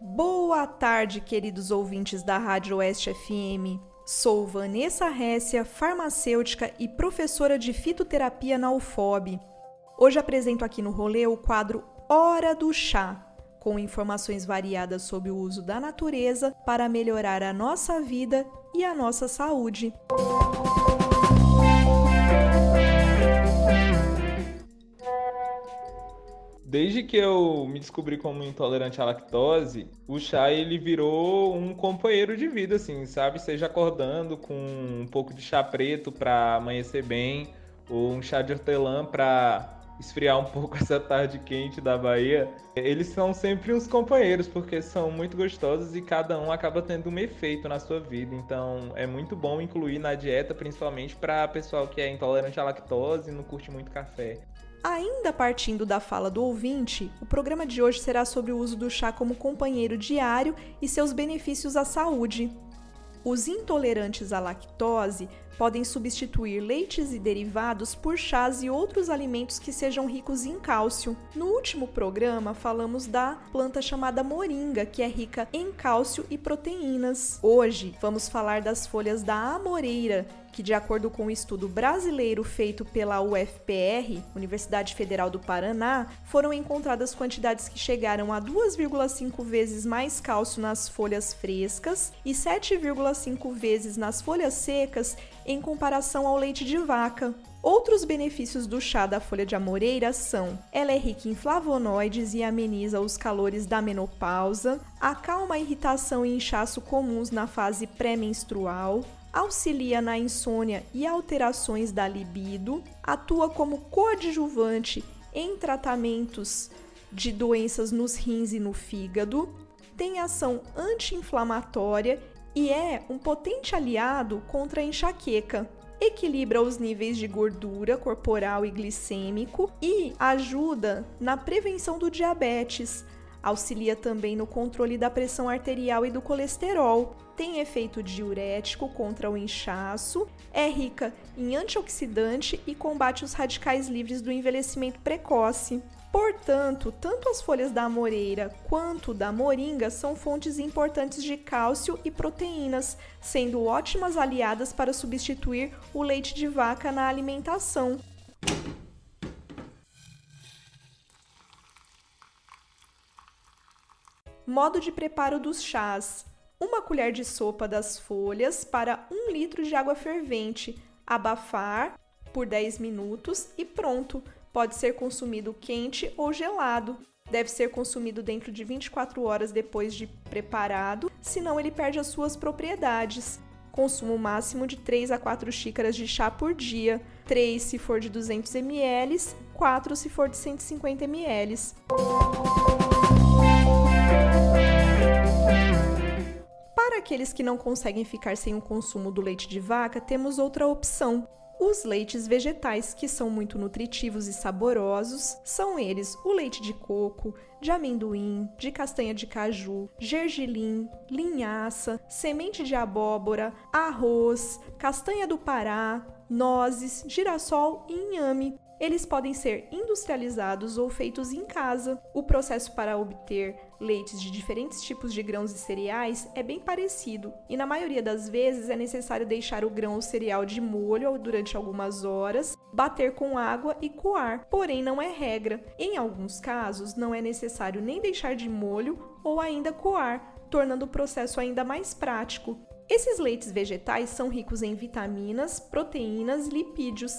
Boa tarde, queridos ouvintes da Rádio Oeste FM. Sou Vanessa Récia, farmacêutica e professora de fitoterapia na UFOB. Hoje apresento aqui no rolê o quadro Hora do Chá, com informações variadas sobre o uso da natureza para melhorar a nossa vida e a nossa saúde. Desde que eu me descobri como intolerante à lactose, o chá ele virou um companheiro de vida, assim, sabe? Seja acordando com um pouco de chá preto para amanhecer bem, ou um chá de hortelã para esfriar um pouco essa tarde quente da Bahia, eles são sempre os companheiros, porque são muito gostosos e cada um acaba tendo um efeito na sua vida. Então é muito bom incluir na dieta, principalmente para pessoal que é intolerante à lactose e não curte muito café. Ainda partindo da fala do ouvinte, o programa de hoje será sobre o uso do chá como companheiro diário e seus benefícios à saúde. Os intolerantes à lactose podem substituir leites e derivados por chás e outros alimentos que sejam ricos em cálcio. No último programa, falamos da planta chamada moringa, que é rica em cálcio e proteínas. Hoje, vamos falar das folhas da amoreira, que, de acordo com um estudo brasileiro feito pela UFPR, Universidade Federal do Paraná, foram encontradas quantidades que chegaram a 2,5 vezes mais cálcio nas folhas frescas e 7,5 vezes nas folhas secas em comparação ao leite de vaca. Outros benefícios do chá da folha de amoreira são: ela é rica em flavonoides e ameniza os calores da menopausa, acalma a irritação e inchaço comuns na fase pré-menstrual, auxilia na insônia e alterações da libido, atua como coadjuvante em tratamentos de doenças nos rins e no fígado, tem ação anti-inflamatória e é um potente aliado contra a enxaqueca. Equilibra os níveis de gordura corporal e glicêmico e ajuda na prevenção do diabetes, Auxilia também no controle da pressão arterial e do colesterol. Tem efeito diurético contra o inchaço, é rica em antioxidante e combate os radicais livres do envelhecimento precoce. Portanto, tanto as folhas da amoreira quanto da moringa são fontes importantes de cálcio e proteínas, sendo ótimas aliadas para substituir o leite de vaca na alimentação. Modo de preparo dos chás: uma colher de sopa das folhas para um litro de água fervente, abafar por 10 minutos e pronto. Pode ser consumido quente ou gelado. Deve ser consumido dentro de 24 horas depois de preparado, senão ele perde as suas propriedades. Consumo máximo de 3 a 4 xícaras de chá por dia, 3 se for de 200 ml, 4 se for de 150 ml. Para aqueles que não conseguem ficar sem o consumo do leite de vaca, temos outra opção. Os leites vegetais, que são muito nutritivos e saborosos, são eles o leite de coco, de amendoim, de castanha de caju, gergelim, linhaça, semente de abóbora, arroz, castanha do Pará, nozes, girassol e inhame. Eles podem ser industrializados ou feitos em casa. O processo para obter leites de diferentes tipos de grãos e cereais é bem parecido, e na maioria das vezes é necessário deixar o grão ou cereal de molho durante algumas horas, bater com água e coar, porém não é regra. Em alguns casos, não é necessário nem deixar de molho ou ainda coar, tornando o processo ainda mais prático. Esses leites vegetais são ricos em vitaminas, proteínas e lipídios.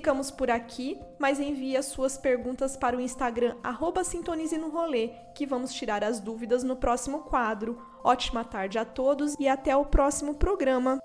Ficamos por aqui, mas envie as suas perguntas para o Instagram arroba Sintonize no Rolê, que vamos tirar as dúvidas no próximo quadro. Ótima tarde a todos e até o próximo programa.